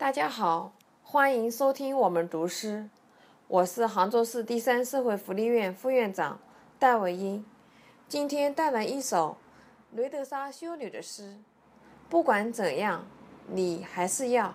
大家好，欢迎收听我们读诗。我是杭州市第三社会福利院副院长戴维英，今天带来一首雷德莎修女的诗。不管怎样，你还是要。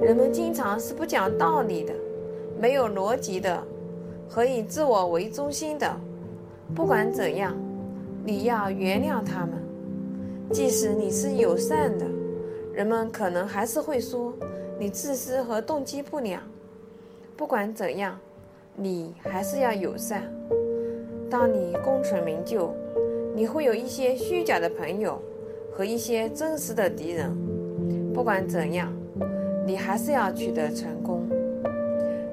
人们经常是不讲道理的，没有逻辑的，和以自我为中心的。不管怎样，你要原谅他们。即使你是友善的，人们可能还是会说你自私和动机不良。不管怎样，你还是要友善。当你功成名就，你会有一些虚假的朋友和一些真实的敌人。不管怎样。你还是要取得成功，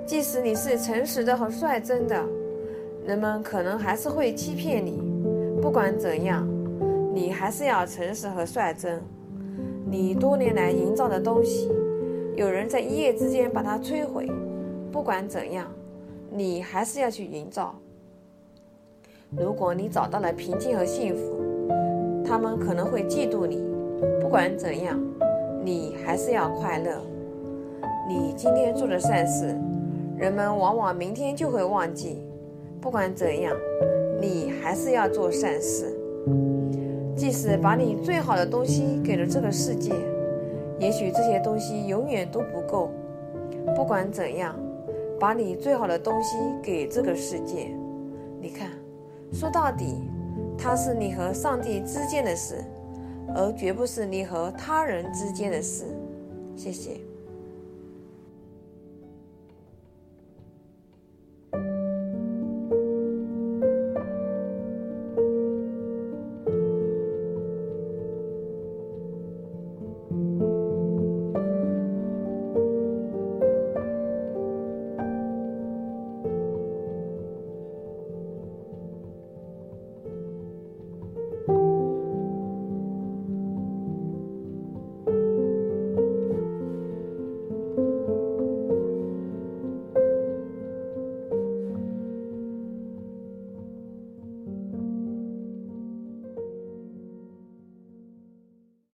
即使你是诚实的和率真的，人们可能还是会欺骗你。不管怎样，你还是要诚实和率真。你多年来营造的东西，有人在一夜之间把它摧毁。不管怎样，你还是要去营造。如果你找到了平静和幸福，他们可能会嫉妒你。不管怎样，你还是要快乐。你今天做的善事，人们往往明天就会忘记。不管怎样，你还是要做善事。即使把你最好的东西给了这个世界，也许这些东西永远都不够。不管怎样，把你最好的东西给这个世界。你看，说到底，它是你和上帝之间的事，而绝不是你和他人之间的事。谢谢。